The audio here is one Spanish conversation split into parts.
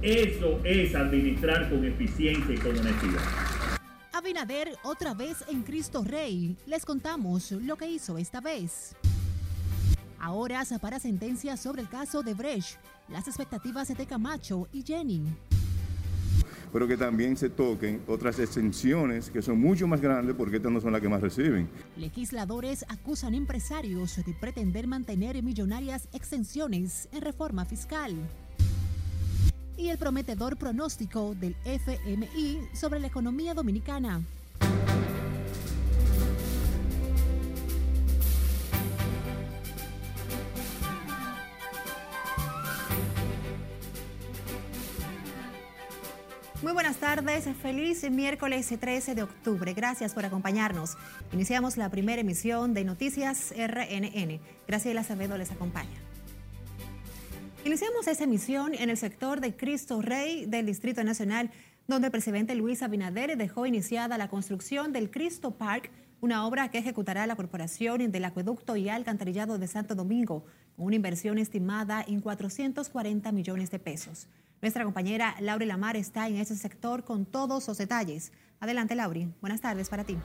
Eso es administrar con eficiencia y con honestidad. Abinader otra vez en Cristo Rey. Les contamos lo que hizo esta vez. Ahora se para sentencia sobre el caso de Brecht, las expectativas de Camacho y Jenny. Pero que también se toquen otras exenciones que son mucho más grandes porque estas no son las que más reciben. Legisladores acusan empresarios de pretender mantener millonarias exenciones en reforma fiscal y el prometedor pronóstico del FMI sobre la economía dominicana. Muy buenas tardes, feliz miércoles 13 de octubre. Gracias por acompañarnos. Iniciamos la primera emisión de Noticias RNN. Graciela Acevedo les acompaña. Iniciamos esa emisión en el sector de Cristo Rey del Distrito Nacional, donde el presidente Luis Abinader dejó iniciada la construcción del Cristo Park, una obra que ejecutará la Corporación del Acueducto y Alcantarillado de Santo Domingo, con una inversión estimada en 440 millones de pesos. Nuestra compañera Laura Lamar está en ese sector con todos los detalles. Adelante, Lauri. Buenas tardes para ti.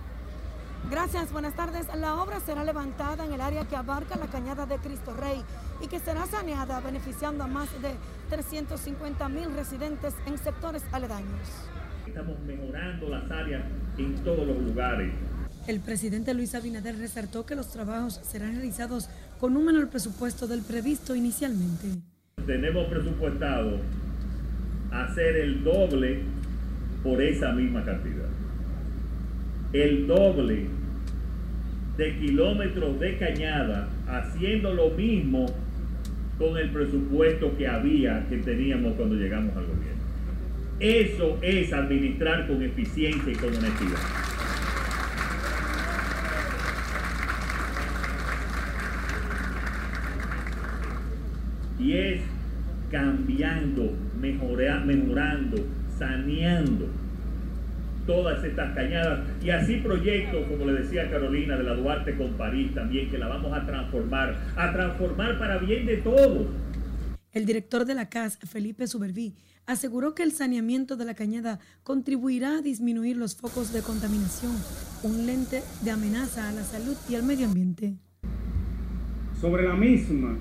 Gracias, buenas tardes. La obra será levantada en el área que abarca la cañada de Cristo Rey y que será saneada beneficiando a más de 350 mil residentes en sectores aledaños. Estamos mejorando las áreas en todos los lugares. El presidente Luis Abinader resaltó que los trabajos serán realizados con un menor presupuesto del previsto inicialmente. Tenemos presupuestado hacer el doble por esa misma cantidad el doble de kilómetros de cañada haciendo lo mismo con el presupuesto que había, que teníamos cuando llegamos al gobierno. Eso es administrar con eficiencia y con honestidad. Y es cambiando, mejorando, saneando todas estas cañadas y así proyectos, como le decía Carolina, de la Duarte con París también, que la vamos a transformar, a transformar para bien de todos. El director de la CAS, Felipe Suberví, aseguró que el saneamiento de la cañada contribuirá a disminuir los focos de contaminación, un lente de amenaza a la salud y al medio ambiente. Sobre la misma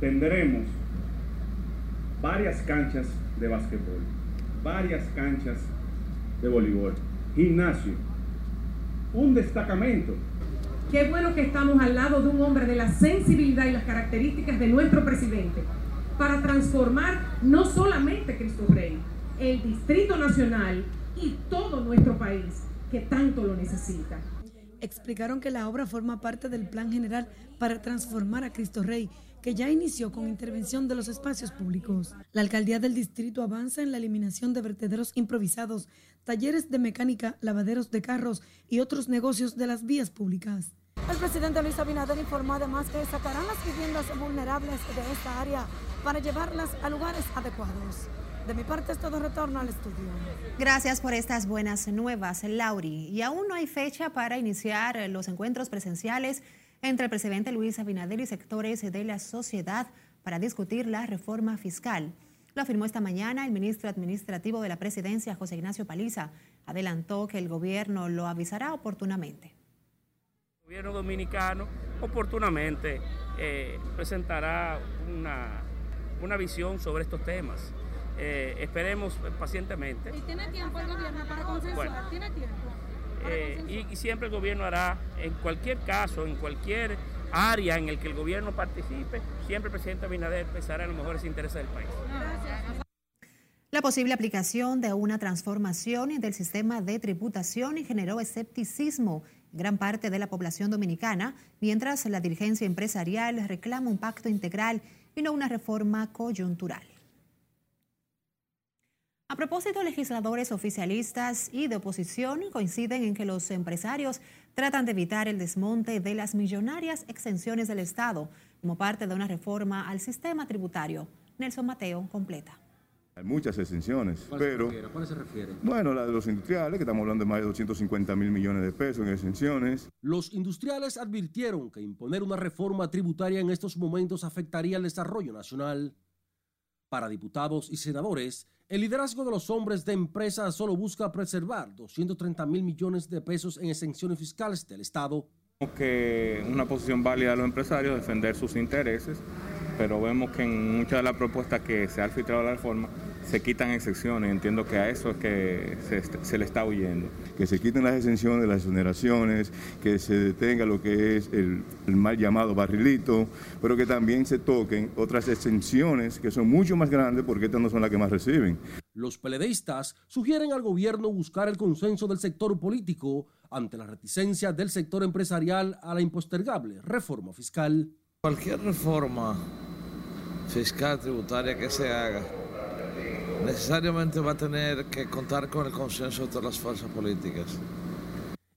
tendremos varias canchas de básquetbol, varias canchas de voleibol, gimnasio, un destacamento. Qué bueno que estamos al lado de un hombre de la sensibilidad y las características de nuestro presidente para transformar no solamente Cristo Rey, el Distrito Nacional y todo nuestro país que tanto lo necesita. Explicaron que la obra forma parte del plan general para transformar a Cristo Rey que ya inició con intervención de los espacios públicos. La alcaldía del distrito avanza en la eliminación de vertederos improvisados, talleres de mecánica, lavaderos de carros y otros negocios de las vías públicas. El presidente Luis Abinader informó además que sacarán las viviendas vulnerables de esta área para llevarlas a lugares adecuados. De mi parte es todo retorno al estudio. Gracias por estas buenas nuevas, Lauri. Y aún no hay fecha para iniciar los encuentros presenciales entre el presidente Luis Abinader y sectores de la sociedad para discutir la reforma fiscal. Lo afirmó esta mañana el ministro administrativo de la presidencia, José Ignacio Paliza. Adelantó que el gobierno lo avisará oportunamente. El gobierno dominicano oportunamente eh, presentará una, una, visión sobre estos temas. Eh, esperemos pacientemente. ¿Y tiene tiempo el gobierno para consensuar? ¿Tiene tiempo? Eh, y, siempre el gobierno hará, en cualquier caso, en cualquier área en el que el gobierno participe, siempre el presidente Abinader pensará en los mejores intereses del país. La posible aplicación de una transformación del sistema de tributación generó escepticismo en gran parte de la población dominicana, mientras la dirigencia empresarial reclama un pacto integral y no una reforma coyuntural. A propósito, legisladores oficialistas y de oposición coinciden en que los empresarios tratan de evitar el desmonte de las millonarias exenciones del Estado como parte de una reforma al sistema tributario. Nelson Mateo completa. Hay muchas exenciones, pero... ¿A cuáles se refiere? Bueno, la de los industriales, que estamos hablando de más de 250 mil millones de pesos en exenciones. Los industriales advirtieron que imponer una reforma tributaria en estos momentos afectaría el desarrollo nacional Para diputados y senadores, el liderazgo de los hombres de empresa solo busca preservar 230 mil millones de pesos en exenciones fiscales del Estado. Que una posición válida de los empresarios defender sus intereses, pero vemos que en muchas de las propuestas que se ha filtrado la reforma se quitan excepciones. Entiendo que a eso es que se, se, le está huyendo. Que se quiten las exenciones, las exoneraciones, que se detenga lo que es el, el, mal llamado barrilito, pero que también se toquen otras exenciones que son mucho más grandes porque estas no son las que más reciben. Los peledeístas sugieren al gobierno buscar el consenso del sector político ante la reticencia del sector empresarial a la impostergable reforma fiscal. Cualquier reforma fiscal tributaria que se haga necesariamente va a tener que contar con el consenso de todas las fuerzas políticas.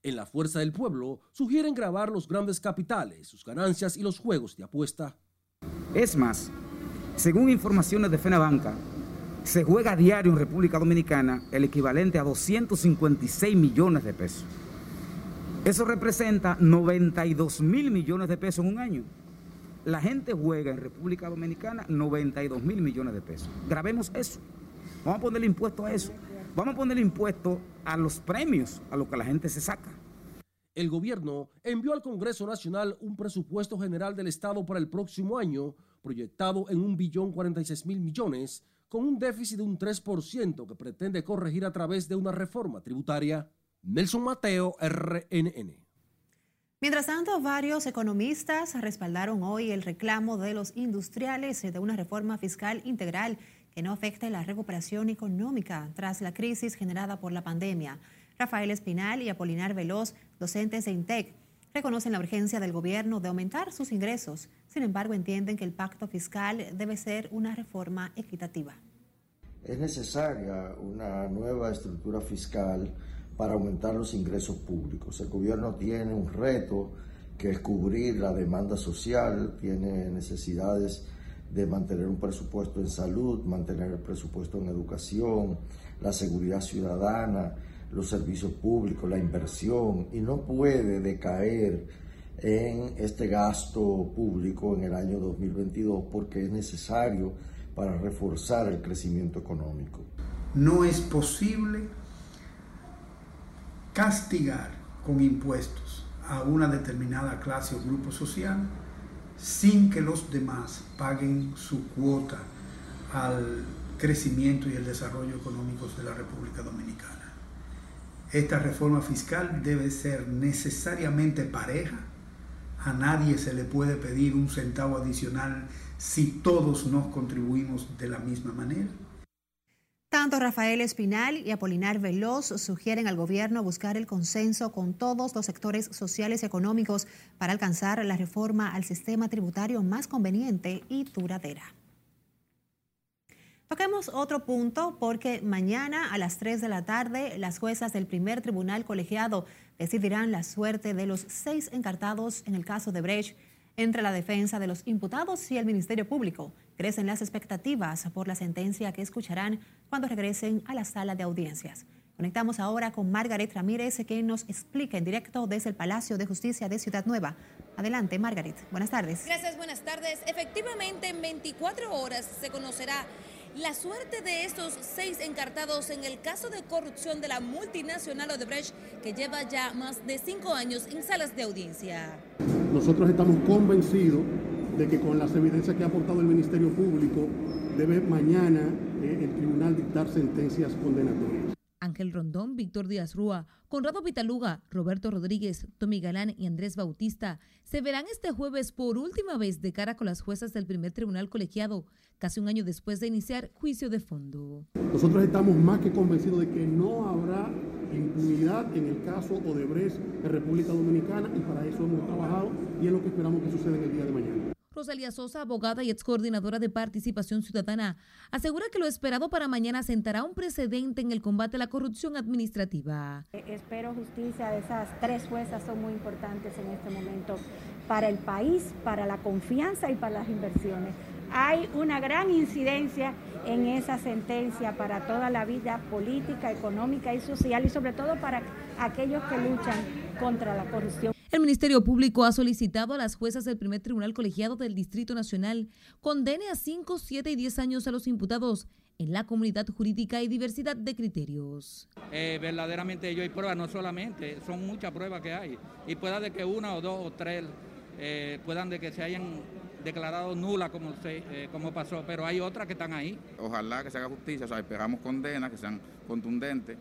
En la Fuerza del Pueblo sugieren grabar los grandes capitales, sus ganancias y los juegos de apuesta. Es más, según informaciones de Fenabanca, se juega a diario en República Dominicana el equivalente a 256 millones de pesos. Eso representa 92 mil millones de pesos en un año. La gente juega en República Dominicana 92 mil millones de pesos. Grabemos eso. Vamos a ponerle impuesto a eso. Vamos a ponerle impuesto a los premios, a lo que la gente se saca. El gobierno envió al Congreso Nacional un presupuesto general del Estado para el próximo año, proyectado en un billón 46 mil millones, con un déficit de un 3% que pretende corregir a través de una reforma tributaria. Nelson Mateo, RNN. Mientras tanto, varios economistas respaldaron hoy el reclamo de los industriales de una reforma fiscal integral que no afecte la recuperación económica tras la crisis generada por la pandemia. Rafael Espinal y Apolinar Veloz, docentes de INTEC, reconocen la urgencia del gobierno de aumentar sus ingresos. Sin embargo, entienden que el pacto fiscal debe ser una reforma equitativa. Es necesaria una nueva estructura fiscal para aumentar los ingresos públicos. El gobierno tiene un reto que es cubrir la demanda social, tiene necesidades de mantener un presupuesto en salud, mantener el presupuesto en educación, la seguridad ciudadana, los servicios públicos, la inversión, y no puede decaer en este gasto público en el año 2022 porque es necesario para reforzar el crecimiento económico. No es posible castigar con impuestos a una determinada clase o grupo social sin que los demás paguen su cuota al crecimiento y el desarrollo económico de la República Dominicana. Esta reforma fiscal debe ser necesariamente pareja. A nadie se le puede pedir un centavo adicional si todos nos contribuimos de la misma manera. Tanto Rafael Espinal y Apolinar Veloz sugieren al gobierno buscar el consenso con todos los sectores sociales y económicos para alcanzar la reforma al sistema tributario más conveniente y duradera. Toquemos otro punto porque mañana a las 3 de la tarde las juezas del primer tribunal colegiado decidirán la suerte de los seis encartados en el caso de Brecht entre la defensa de los imputados y el Ministerio Público. Crecen las expectativas por la sentencia que escucharán cuando regresen a la sala de audiencias. Conectamos ahora con Margaret Ramírez, que nos explica en directo desde el Palacio de Justicia de Ciudad Nueva. Adelante, Margaret. Buenas tardes. Gracias, buenas tardes. Efectivamente, en 24 horas se conocerá la suerte de estos seis encartados en el caso de corrupción de la multinacional Odebrecht, que lleva ya más de cinco años en salas de audiencia. Nosotros estamos convencidos de que con las evidencias que ha aportado el Ministerio Público, debe mañana eh, el tribunal dictar sentencias condenatorias. Ángel Rondón, Víctor Díaz Rúa, Conrado Vitaluga, Roberto Rodríguez, Tommy Galán y Andrés Bautista se verán este jueves por última vez de cara con las juezas del primer tribunal colegiado, casi un año después de iniciar juicio de fondo. Nosotros estamos más que convencidos de que no habrá impunidad en el caso Odebrecht en República Dominicana y para eso hemos trabajado y es lo que esperamos que suceda en el día de mañana. Rosalía Sosa, abogada y ex coordinadora de participación ciudadana, asegura que lo esperado para mañana sentará un precedente en el combate a la corrupción administrativa. Espero justicia, esas tres juezas son muy importantes en este momento para el país, para la confianza y para las inversiones. Hay una gran incidencia en esa sentencia para toda la vida política, económica y social y sobre todo para aquellos que luchan contra la corrupción. El Ministerio Público ha solicitado a las juezas del primer tribunal colegiado del Distrito Nacional condene a 5, 7 y 10 años a los imputados en la comunidad jurídica y diversidad de criterios. Eh, verdaderamente ellos hay pruebas, no solamente, son muchas pruebas que hay. Y pueda de que una o dos o tres eh, puedan de que se hayan declarado nula como, se, eh, como pasó, pero hay otras que están ahí. Ojalá que se haga justicia, o sea, esperamos condenas que sean contundentes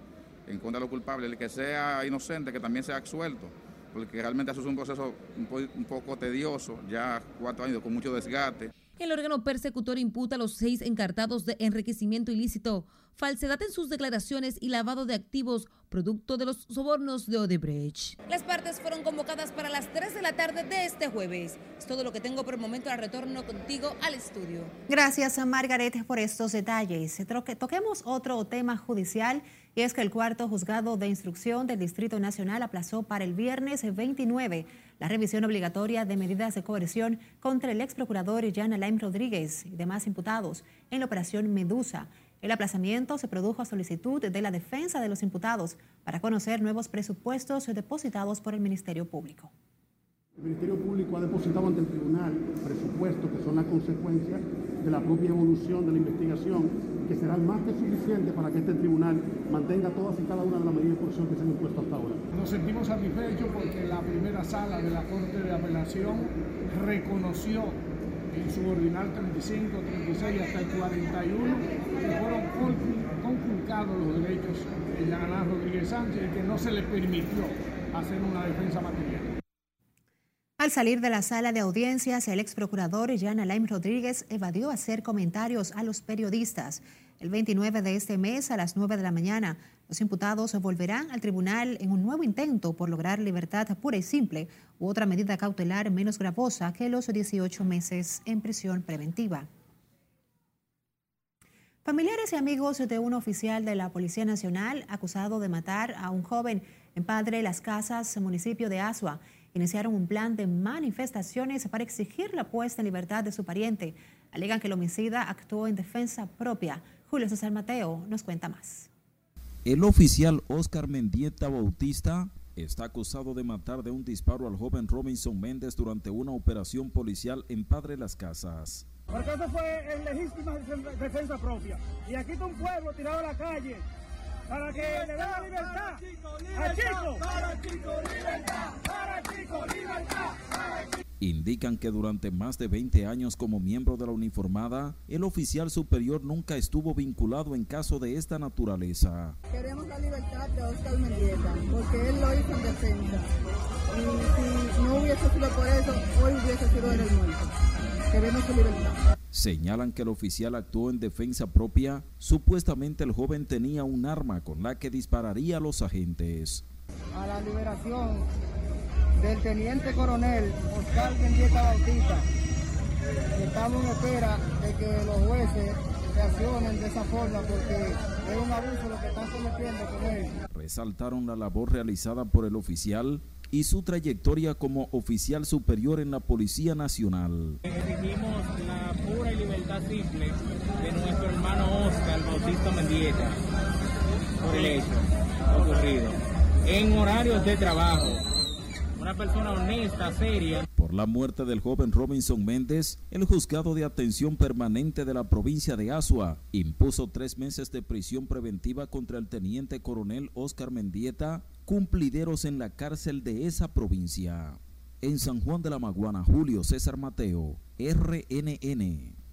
en contra de los culpables, el que sea inocente que también sea absuelto, porque realmente eso es un proceso un, un poco tedioso, ya cuatro años con mucho desgaste. El órgano persecutor imputa a los seis encartados de enriquecimiento ilícito, falsedad en sus declaraciones y lavado de activos producto de los sobornos de Odebrecht. Las partes fueron convocadas para las 3 de la tarde de este jueves. Es todo lo que tengo por el momento. Al retorno contigo al estudio. Gracias, a Margaret, por estos detalles. Toquemos otro tema judicial y es que el cuarto juzgado de instrucción del Distrito Nacional aplazó para el viernes 29 la revisión obligatoria de medidas de coerción contra el ex procurador Jan Alain Rodríguez y demás imputados en la operación Medusa. El aplazamiento se produjo a solicitud de la defensa de los imputados para conocer nuevos presupuestos depositados por el Ministerio Público. El Ministerio Público ha depositado ante el tribunal presupuestos que son la consecuencia de la propia evolución de la investigación, que serán más que suficientes para que este tribunal mantenga todas y cada una de las medidas de coerción que se han impuesto hasta ahora. Nos sentimos satisfechos porque la primera sala de la Corte de Apelación reconoció en su ordinal 35, 36 hasta el 41 que fueron conculcados los derechos de Ana Rodríguez Sánchez que no se le permitió hacer una defensa material. Al salir de la sala de audiencias, el ex procurador Jan Alain Rodríguez evadió hacer comentarios a los periodistas. El 29 de este mes, a las 9 de la mañana, los imputados volverán al tribunal en un nuevo intento por lograr libertad pura y simple u otra medida cautelar menos gravosa que los 18 meses en prisión preventiva. Familiares y amigos de un oficial de la Policía Nacional acusado de matar a un joven en Padre Las Casas, municipio de Asua, iniciaron un plan de manifestaciones para exigir la puesta en libertad de su pariente. Alegan que el homicida actuó en defensa propia. Julio César Mateo nos cuenta más. El oficial Oscar Mendieta Bautista está acusado de matar de un disparo al joven Robinson Méndez durante una operación policial en Padre Las Casas. Porque eso fue en legítima defensa propia. Y aquí está un pueblo tirado a la calle para que le den la libertad a Chico. Para Chico, libertad. Indican que durante más de 20 años como miembro de la uniformada, el oficial superior nunca estuvo vinculado en caso de esta naturaleza. Queremos la libertad de Oscar Mendieta, porque él lo hizo en defensa. Y si no hubiese sido por eso, hoy hubiese sido en el muerto. Queremos su libertad. Señalan que el oficial actuó en defensa propia. Supuestamente el joven tenía un arma con la que dispararía a los agentes. A la liberación del teniente coronel Oscar Mendieta Bautista. Estamos en espera de que los jueces reaccionen de esa forma porque es un abuso lo que están cometiendo con él. Resaltaron la labor realizada por el oficial y su trayectoria como oficial superior en la Policía Nacional. Exigimos la pura y libertad simple de nuestro hermano Oscar Bautista Mendieta por el hecho ocurrido en horarios de trabajo. Una persona honesta, seria. Por la muerte del joven Robinson Méndez, el juzgado de atención permanente de la provincia de Asua impuso tres meses de prisión preventiva contra el teniente coronel Oscar Mendieta cumplideros en la cárcel de esa provincia. En San Juan de la Maguana, Julio César Mateo, RNN.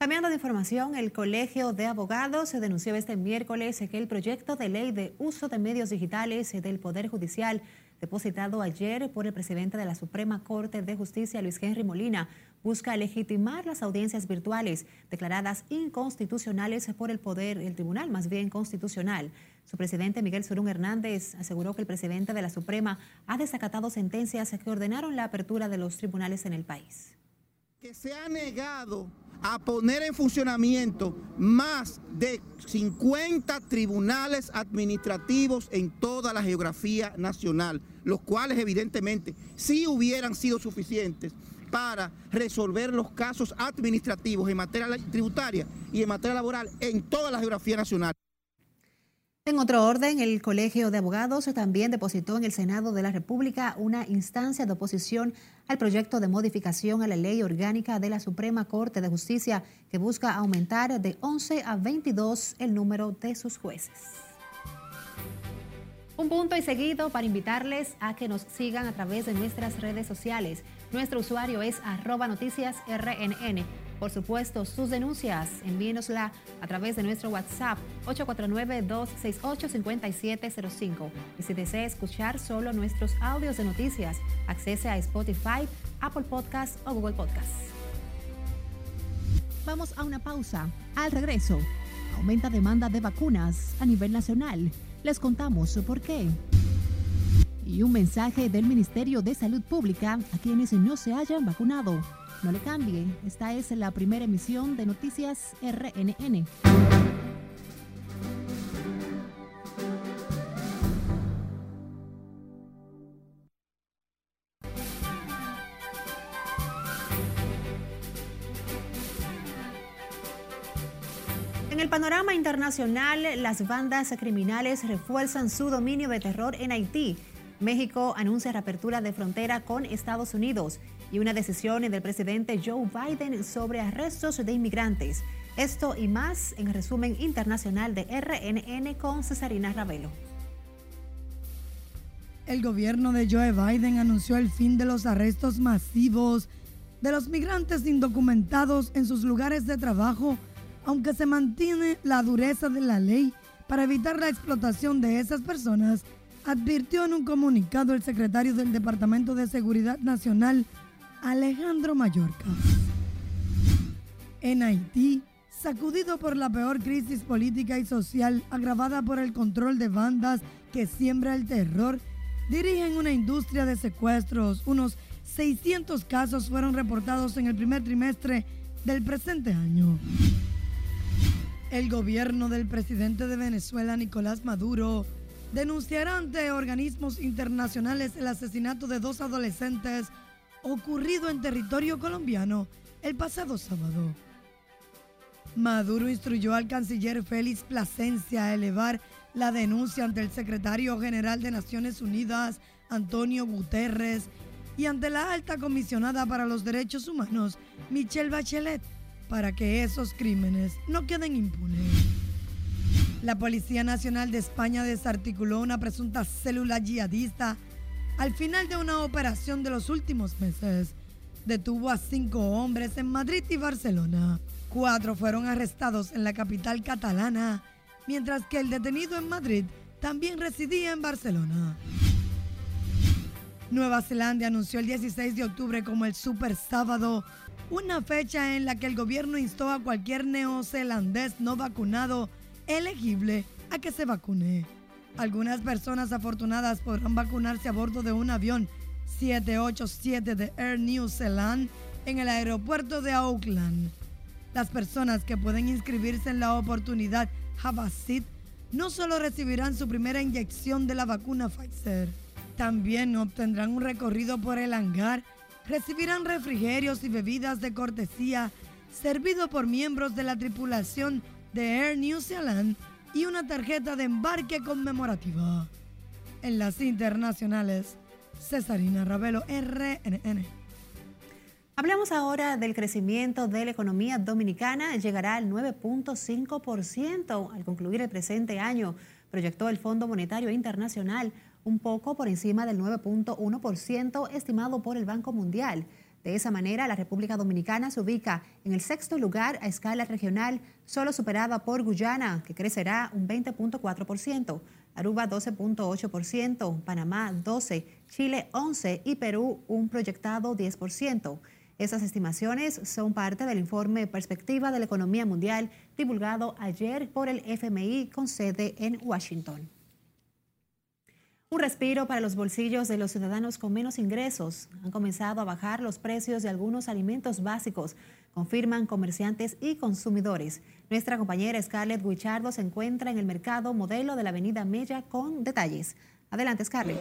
Cambiando de información, el Colegio de Abogados se denunció este miércoles que el proyecto de ley de uso de medios digitales del Poder Judicial, depositado ayer por el presidente de la Suprema Corte de Justicia, Luis Henry Molina, busca legitimar las audiencias virtuales declaradas inconstitucionales por el Poder, el Tribunal más bien constitucional. Su presidente Miguel Surún Hernández aseguró que el presidente de la Suprema ha desacatado sentencias que ordenaron la apertura de los tribunales en el país. Que se ha negado a poner en funcionamiento más de 50 tribunales administrativos en toda la geografía nacional, los cuales evidentemente sí hubieran sido suficientes para resolver los casos administrativos en materia tributaria y en materia laboral en toda la geografía nacional. En otro orden, el Colegio de Abogados también depositó en el Senado de la República una instancia de oposición al proyecto de modificación a la ley orgánica de la Suprema Corte de Justicia que busca aumentar de 11 a 22 el número de sus jueces. Un punto y seguido para invitarles a que nos sigan a través de nuestras redes sociales. Nuestro usuario es arroba noticias RNN. Por supuesto, sus denuncias, envíenosla a través de nuestro WhatsApp 849-268-5705. Y si desea escuchar solo nuestros audios de noticias, accese a Spotify, Apple Podcasts o Google Podcasts. Vamos a una pausa. Al regreso, aumenta demanda de vacunas a nivel nacional. Les contamos por qué. Y un mensaje del Ministerio de Salud Pública a quienes no se hayan vacunado. No le cambie, esta es la primera emisión de Noticias RNN. En el panorama internacional, las bandas criminales refuerzan su dominio de terror en Haití. México anuncia reapertura de frontera con Estados Unidos y una decisión del presidente Joe Biden sobre arrestos de inmigrantes. Esto y más en el resumen internacional de RNN con Cesarina Ravelo. El gobierno de Joe Biden anunció el fin de los arrestos masivos de los migrantes indocumentados en sus lugares de trabajo, aunque se mantiene la dureza de la ley para evitar la explotación de esas personas, advirtió en un comunicado el secretario del Departamento de Seguridad Nacional, Alejandro Mallorca. En Haití, sacudido por la peor crisis política y social agravada por el control de bandas que siembra el terror, dirigen una industria de secuestros. Unos 600 casos fueron reportados en el primer trimestre del presente año. El gobierno del presidente de Venezuela, Nicolás Maduro, denunciará ante organismos internacionales el asesinato de dos adolescentes ocurrido en territorio colombiano el pasado sábado. Maduro instruyó al canciller Félix Plasencia a elevar la denuncia ante el secretario general de Naciones Unidas, Antonio Guterres, y ante la alta comisionada para los derechos humanos, Michelle Bachelet, para que esos crímenes no queden impunes. La Policía Nacional de España desarticuló una presunta célula yihadista al final de una operación de los últimos meses. Detuvo a cinco hombres en Madrid y Barcelona. Cuatro fueron arrestados en la capital catalana, mientras que el detenido en Madrid también residía en Barcelona. Nueva Zelanda anunció el 16 de octubre como el Super Sábado, una fecha en la que el gobierno instó a cualquier neozelandés no vacunado elegible a que se vacune. Algunas personas afortunadas podrán vacunarse a bordo de un avión 787 de Air New Zealand en el aeropuerto de Auckland. Las personas que pueden inscribirse en la oportunidad Havasit no solo recibirán su primera inyección de la vacuna Pfizer, también obtendrán un recorrido por el hangar, recibirán refrigerios y bebidas de cortesía servido por miembros de la tripulación de Air New Zealand y una tarjeta de embarque conmemorativa. En las internacionales, Cesarina Ravelo, RNN. Hablamos ahora del crecimiento de la economía dominicana. Llegará al 9.5% al concluir el presente año, proyectó el Fondo Monetario Internacional, un poco por encima del 9.1% estimado por el Banco Mundial. De esa manera, la República Dominicana se ubica en el sexto lugar a escala regional, solo superada por Guyana, que crecerá un 20.4%, Aruba 12.8%, Panamá 12%, Chile 11% y Perú un proyectado 10%. Esas estimaciones son parte del informe Perspectiva de la Economía Mundial divulgado ayer por el FMI con sede en Washington. Un respiro para los bolsillos de los ciudadanos con menos ingresos. Han comenzado a bajar los precios de algunos alimentos básicos, confirman comerciantes y consumidores. Nuestra compañera Scarlett Guichardo se encuentra en el mercado modelo de la Avenida Mella con detalles. Adelante, Scarlett.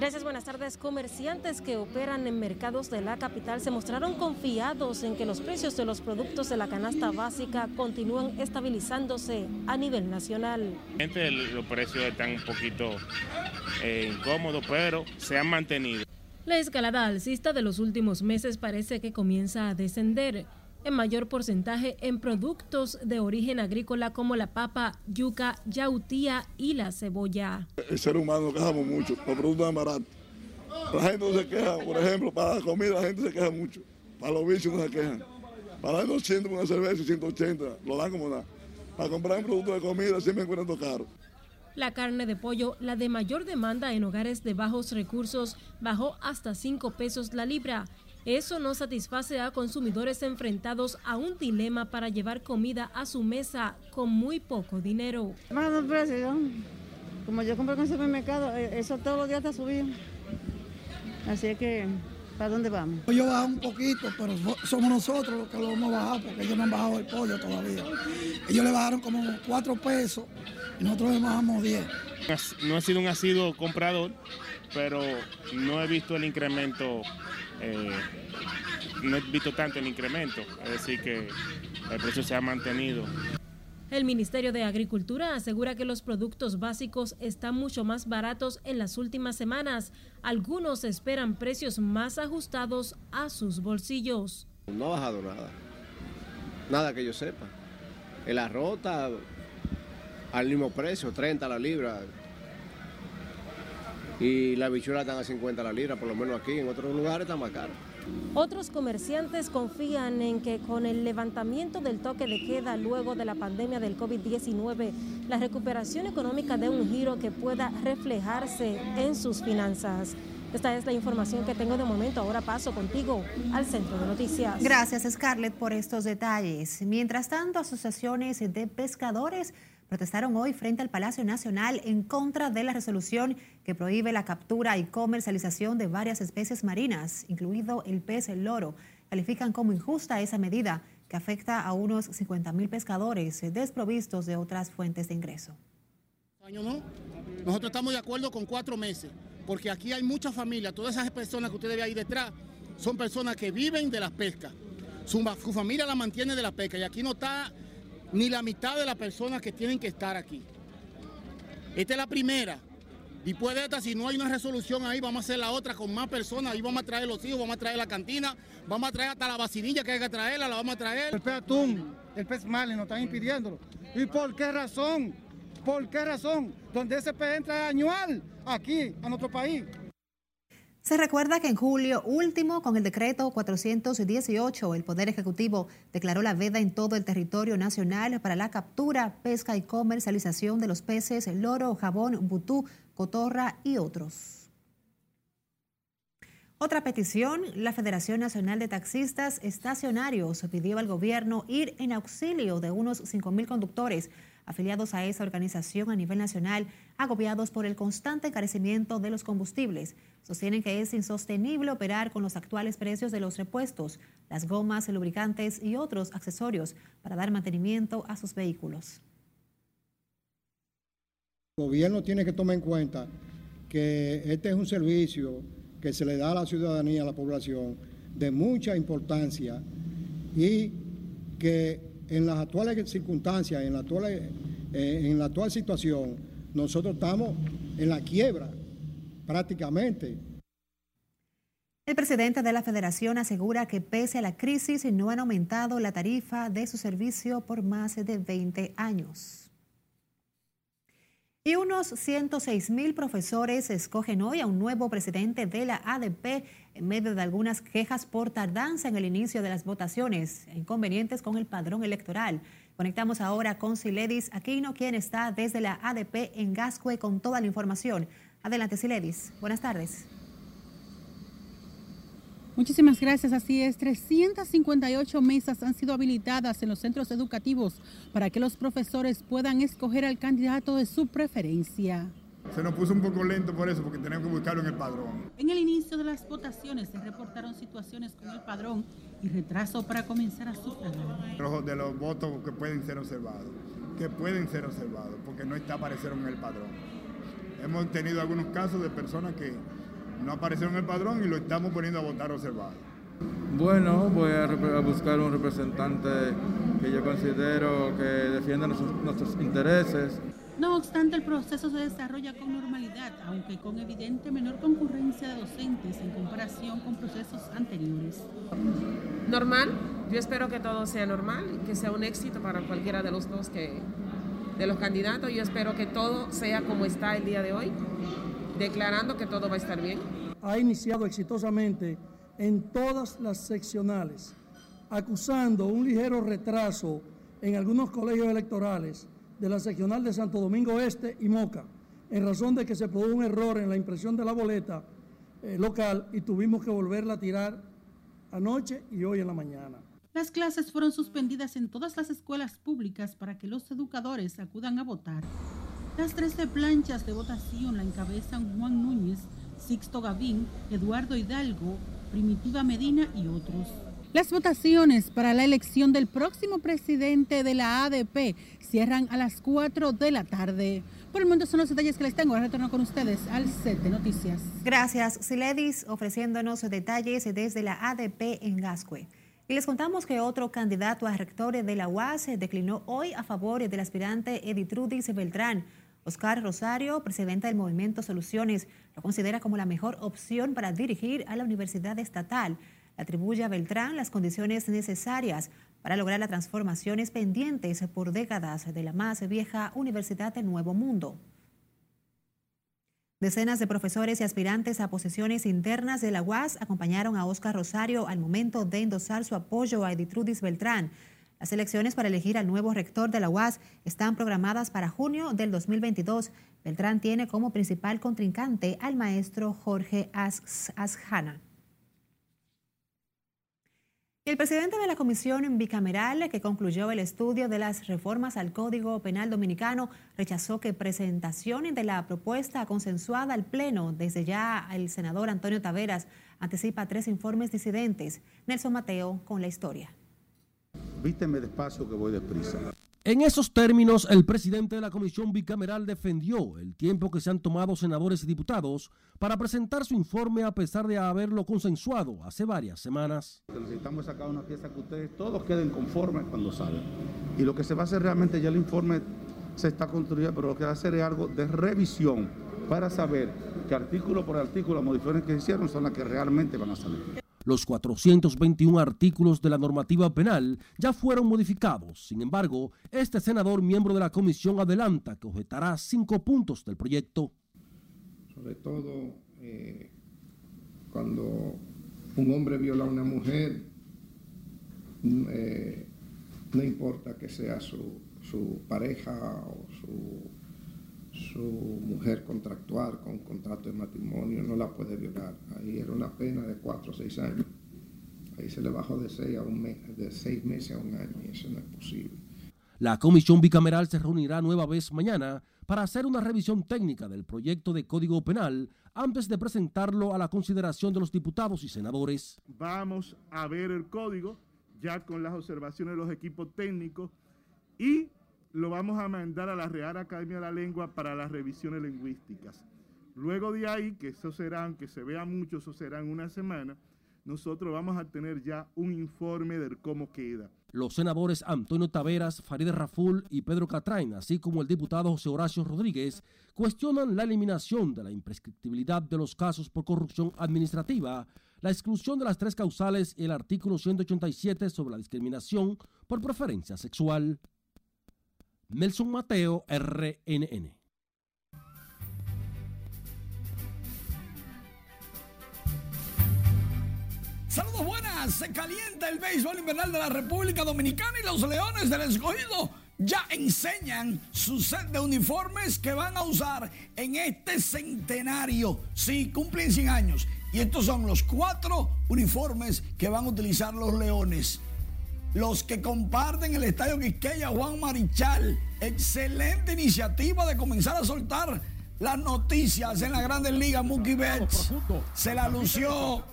Gracias, buenas tardes. Comerciantes que operan en mercados de la capital se mostraron confiados en que los precios de los productos de la canasta básica continúan estabilizándose a nivel nacional. Los precios están un poquito eh, incómodos, pero se han mantenido. La escalada alcista de los últimos meses parece que comienza a descender en mayor porcentaje en productos de origen agrícola como la papa, yuca, yautía y la cebolla. El ser humano quejamos mucho, los productos baratos. La gente no se queja, por ejemplo, para la comida la gente se queja mucho, para los vicios no se quejan. Para dar 200 una cerveza y 180, lo dan como nada. Para comprar un producto de comida siempre encuentran caro. La carne de pollo, la de mayor demanda en hogares de bajos recursos, bajó hasta 5 pesos la libra eso no satisface a consumidores enfrentados a un dilema para llevar comida a su mesa con muy poco dinero. Más precio, como yo compro en el supermercado, eh, eso todos los días está subido. Así que, ¿para dónde vamos? Yo bajo un poquito, pero somos nosotros los que lo hemos bajado, porque ellos no han bajado el pollo todavía. Ellos le bajaron como cuatro pesos y nosotros le bajamos 10. No he sido un asiduo comprador, pero no he visto el incremento eh, no he visto tanto el incremento, es decir, que el precio se ha mantenido. El Ministerio de Agricultura asegura que los productos básicos están mucho más baratos en las últimas semanas. Algunos esperan precios más ajustados a sus bolsillos. No ha bajado nada, nada que yo sepa. El arroz está al mismo precio, 30 la libra, y la bichuela están a 50 la libra, por lo menos aquí, en otros lugares está más caro. Otros comerciantes confían en que con el levantamiento del toque de queda luego de la pandemia del COVID-19, la recuperación económica dé un giro que pueda reflejarse en sus finanzas. Esta es la información que tengo de momento. Ahora paso contigo al centro de noticias. Gracias, Scarlett, por estos detalles. Mientras tanto, asociaciones de pescadores protestaron hoy frente al Palacio Nacional en contra de la resolución que prohíbe la captura y comercialización de varias especies marinas, incluido el pez el loro. Califican como injusta esa medida que afecta a unos 50 mil pescadores desprovistos de otras fuentes de ingreso. Nosotros estamos de acuerdo con cuatro meses, porque aquí hay muchas familias, todas esas personas que usted ve ahí detrás son personas que viven de las pescas. Su, su familia la mantiene de la pesca y aquí no está ni la mitad de las personas que tienen que estar aquí. Esta es la primera. Después de esta, si no hay una resolución ahí, vamos a hacer la otra con más personas. Ahí vamos a traer los hijos, vamos a traer la cantina, vamos a traer hasta la vacinilla que hay que traerla, la vamos a traer. El pez atún, el pez mal, nos están impidiéndolo. ¿Y por qué razón? ¿Por qué razón? Donde ese pez entra anual aquí, a nuestro país. Se recuerda que en julio último, con el decreto 418, el Poder Ejecutivo declaró la veda en todo el territorio nacional para la captura, pesca y comercialización de los peces, loro, jabón, butú, cotorra y otros. Otra petición, la Federación Nacional de Taxistas Estacionarios pidió al gobierno ir en auxilio de unos 5.000 conductores afiliados a esa organización a nivel nacional, agobiados por el constante encarecimiento de los combustibles. Sostienen que es insostenible operar con los actuales precios de los repuestos, las gomas, lubricantes y otros accesorios para dar mantenimiento a sus vehículos. El gobierno tiene que tomar en cuenta que este es un servicio que se le da a la ciudadanía, a la población, de mucha importancia y que en las actuales circunstancias, en la actual, eh, en la actual situación, nosotros estamos en la quiebra prácticamente. El presidente de la federación asegura que pese a la crisis no han aumentado la tarifa de su servicio por más de 20 años. Y unos 106 mil profesores escogen hoy a un nuevo presidente de la ADP en medio de algunas quejas por tardanza en el inicio de las votaciones inconvenientes con el padrón electoral. Conectamos ahora con Siledis Aquino, quien está desde la ADP en Gascue con toda la información. Adelante, Siledis. Buenas tardes. Muchísimas gracias. Así es, 358 mesas han sido habilitadas en los centros educativos para que los profesores puedan escoger al candidato de su preferencia. Se nos puso un poco lento por eso, porque tenemos que buscarlo en el padrón. En el inicio de las votaciones se reportaron situaciones con el padrón y retraso para comenzar a sufragar. De los votos que pueden ser observados, que pueden ser observados, porque no está apareciendo en el padrón. Hemos tenido algunos casos de personas que no apareció en el padrón y lo estamos poniendo a votar observado. Bueno, voy a, buscar un representante que yo considero que defienda nuestros intereses. No obstante, el proceso se desarrolla con normalidad, aunque con evidente menor concurrencia de docentes en comparación con procesos anteriores. Normal, yo espero que todo sea normal, que sea un éxito para cualquiera de los dos que, de los candidatos. Yo espero que todo sea como está el día de hoy, declarando que todo va a estar bien. Ha iniciado exitosamente en todas las seccionales, acusando un ligero retraso en algunos colegios electorales de la seccional de Santo Domingo Este y Moca, en razón de que se produjo un error en la impresión de la boleta eh, local y tuvimos que volverla a tirar anoche y hoy en la mañana. Las clases fueron suspendidas en todas las escuelas públicas para que los educadores acudan a votar. Las 13 planchas de votación la encabezan Juan Núñez, Sixto Gavín, Eduardo Hidalgo, Primitiva Medina y otros. Las votaciones para la elección del próximo presidente de la ADP cierran a las 4 de la tarde. Por el momento son los detalles que les tengo. Ahora retorno con ustedes al set de noticias. Gracias, Siledis, ofreciéndonos detalles desde la ADP en Gascue. Y les contamos que otro candidato a rector de la UAS declinó hoy a favor del aspirante Editrudis Beltrán. Oscar Rosario, presidente del Movimiento Soluciones, lo considera como la mejor opción para dirigir a la Universidad Estatal atribuye a Beltrán las condiciones necesarias para lograr las transformaciones pendientes por décadas de la más vieja Universidad del Nuevo Mundo. Decenas de profesores y aspirantes a posiciones internas de la UAS acompañaron a Oscar Rosario al momento de endosar su apoyo a Editrudis Beltrán. Las elecciones para elegir al nuevo rector de la UAS están programadas para junio del 2022. Beltrán tiene como principal contrincante al maestro Jorge Asjana. El presidente de la Comisión Bicameral, que concluyó el estudio de las reformas al Código Penal Dominicano, rechazó que presentación de la propuesta consensuada al Pleno, desde ya el senador Antonio Taveras, anticipa tres informes disidentes. Nelson Mateo con la historia. Vísteme despacio que voy deprisa. En esos términos, el presidente de la Comisión Bicameral defendió el tiempo que se han tomado senadores y diputados para presentar su informe a pesar de haberlo consensuado hace varias semanas. Necesitamos sacar una pieza que ustedes todos queden conformes cuando salgan. Y lo que se va a hacer realmente, ya el informe se está construyendo, pero lo que va a hacer es algo de revisión para saber que artículo por artículo las modificaciones que se hicieron son las que realmente van a salir. Los 421 artículos de la normativa penal ya fueron modificados. Sin embargo, este senador miembro de la comisión adelanta que objetará cinco puntos del proyecto. Sobre todo eh, cuando un hombre viola a una mujer, eh, no importa que sea su, su pareja o su su mujer contractual con contrato de matrimonio, no la puede violar. Ahí era una pena de cuatro o seis años. Ahí se le bajó de seis, a un mes, de seis meses a un año y eso no es posible. La comisión bicameral se reunirá nueva vez mañana para hacer una revisión técnica del proyecto de Código Penal antes de presentarlo a la consideración de los diputados y senadores. Vamos a ver el código ya con las observaciones de los equipos técnicos y lo vamos a mandar a la Real Academia de la Lengua para las revisiones lingüísticas. Luego de ahí, que eso será, aunque se vea mucho, eso será en una semana, nosotros vamos a tener ya un informe de cómo queda. Los senadores Antonio Taveras, Farideh Raful y Pedro Catrain, así como el diputado José Horacio Rodríguez, cuestionan la eliminación de la imprescriptibilidad de los casos por corrupción administrativa, la exclusión de las tres causales y el artículo 187 sobre la discriminación por preferencia sexual. Nelson Mateo, RNN. Saludos buenas, se calienta el béisbol invernal de la República Dominicana y los Leones del Escogido ya enseñan su set de uniformes que van a usar en este centenario. Sí, cumplen 100 años. Y estos son los cuatro uniformes que van a utilizar los Leones los que comparten el Estadio Quisqueya, Juan Marichal. Excelente iniciativa de comenzar a soltar las noticias en la Grandes Ligas. Mookie Betts se la lució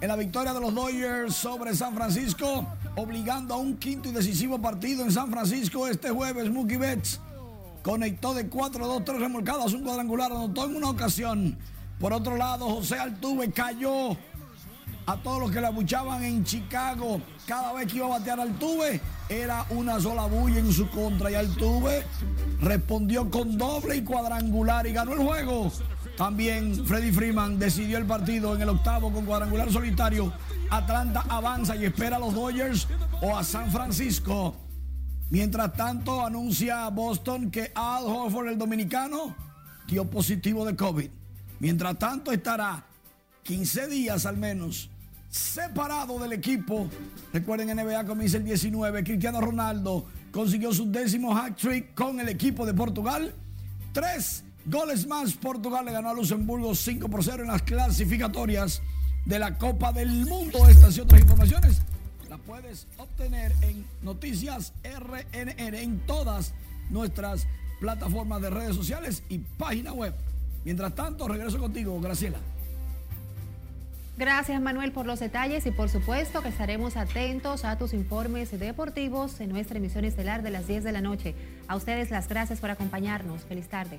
en la victoria de los Dodgers sobre San Francisco, obligando a un quinto y decisivo partido en San Francisco este jueves. Mookie Betts conectó de 4-2, 3 remolcadas, un cuadrangular, anotó en una ocasión Por otro lado, José Altuve cayó a todos los que la buchaban en Chicago. Cada vez que iba a batear Altuve, era una sola bulla en su contra. Y Altuve respondió con doble y cuadrangular y ganó el juego. También Freddy Freeman decidió el partido en el octavo con cuadrangular solitario. Atlanta avanza y espera a los Dodgers o a San Francisco. Mientras tanto, anuncia Boston que Al Horford, el dominicano, dio positivo de COVID. Mientras tanto, estará 15 días al menos separado del equipo. Recuerden, NBA comienza el 19. Cristiano Ronaldo consiguió su décimo hat trick con el equipo de Portugal. Tres goles más. Portugal le ganó a Luxemburgo 5 por 0 en las clasificatorias de la Copa del Mundo. Estas y otras informaciones las puedes obtener en Noticias RNN en todas nuestras plataformas de redes sociales y página web. Mientras tanto, regreso contigo, Graciela. Gracias Manuel por los detalles y por supuesto que estaremos atentos a tus informes deportivos en nuestra emisión estelar de las 10 de la noche. A ustedes las gracias por acompañarnos. Feliz tarde.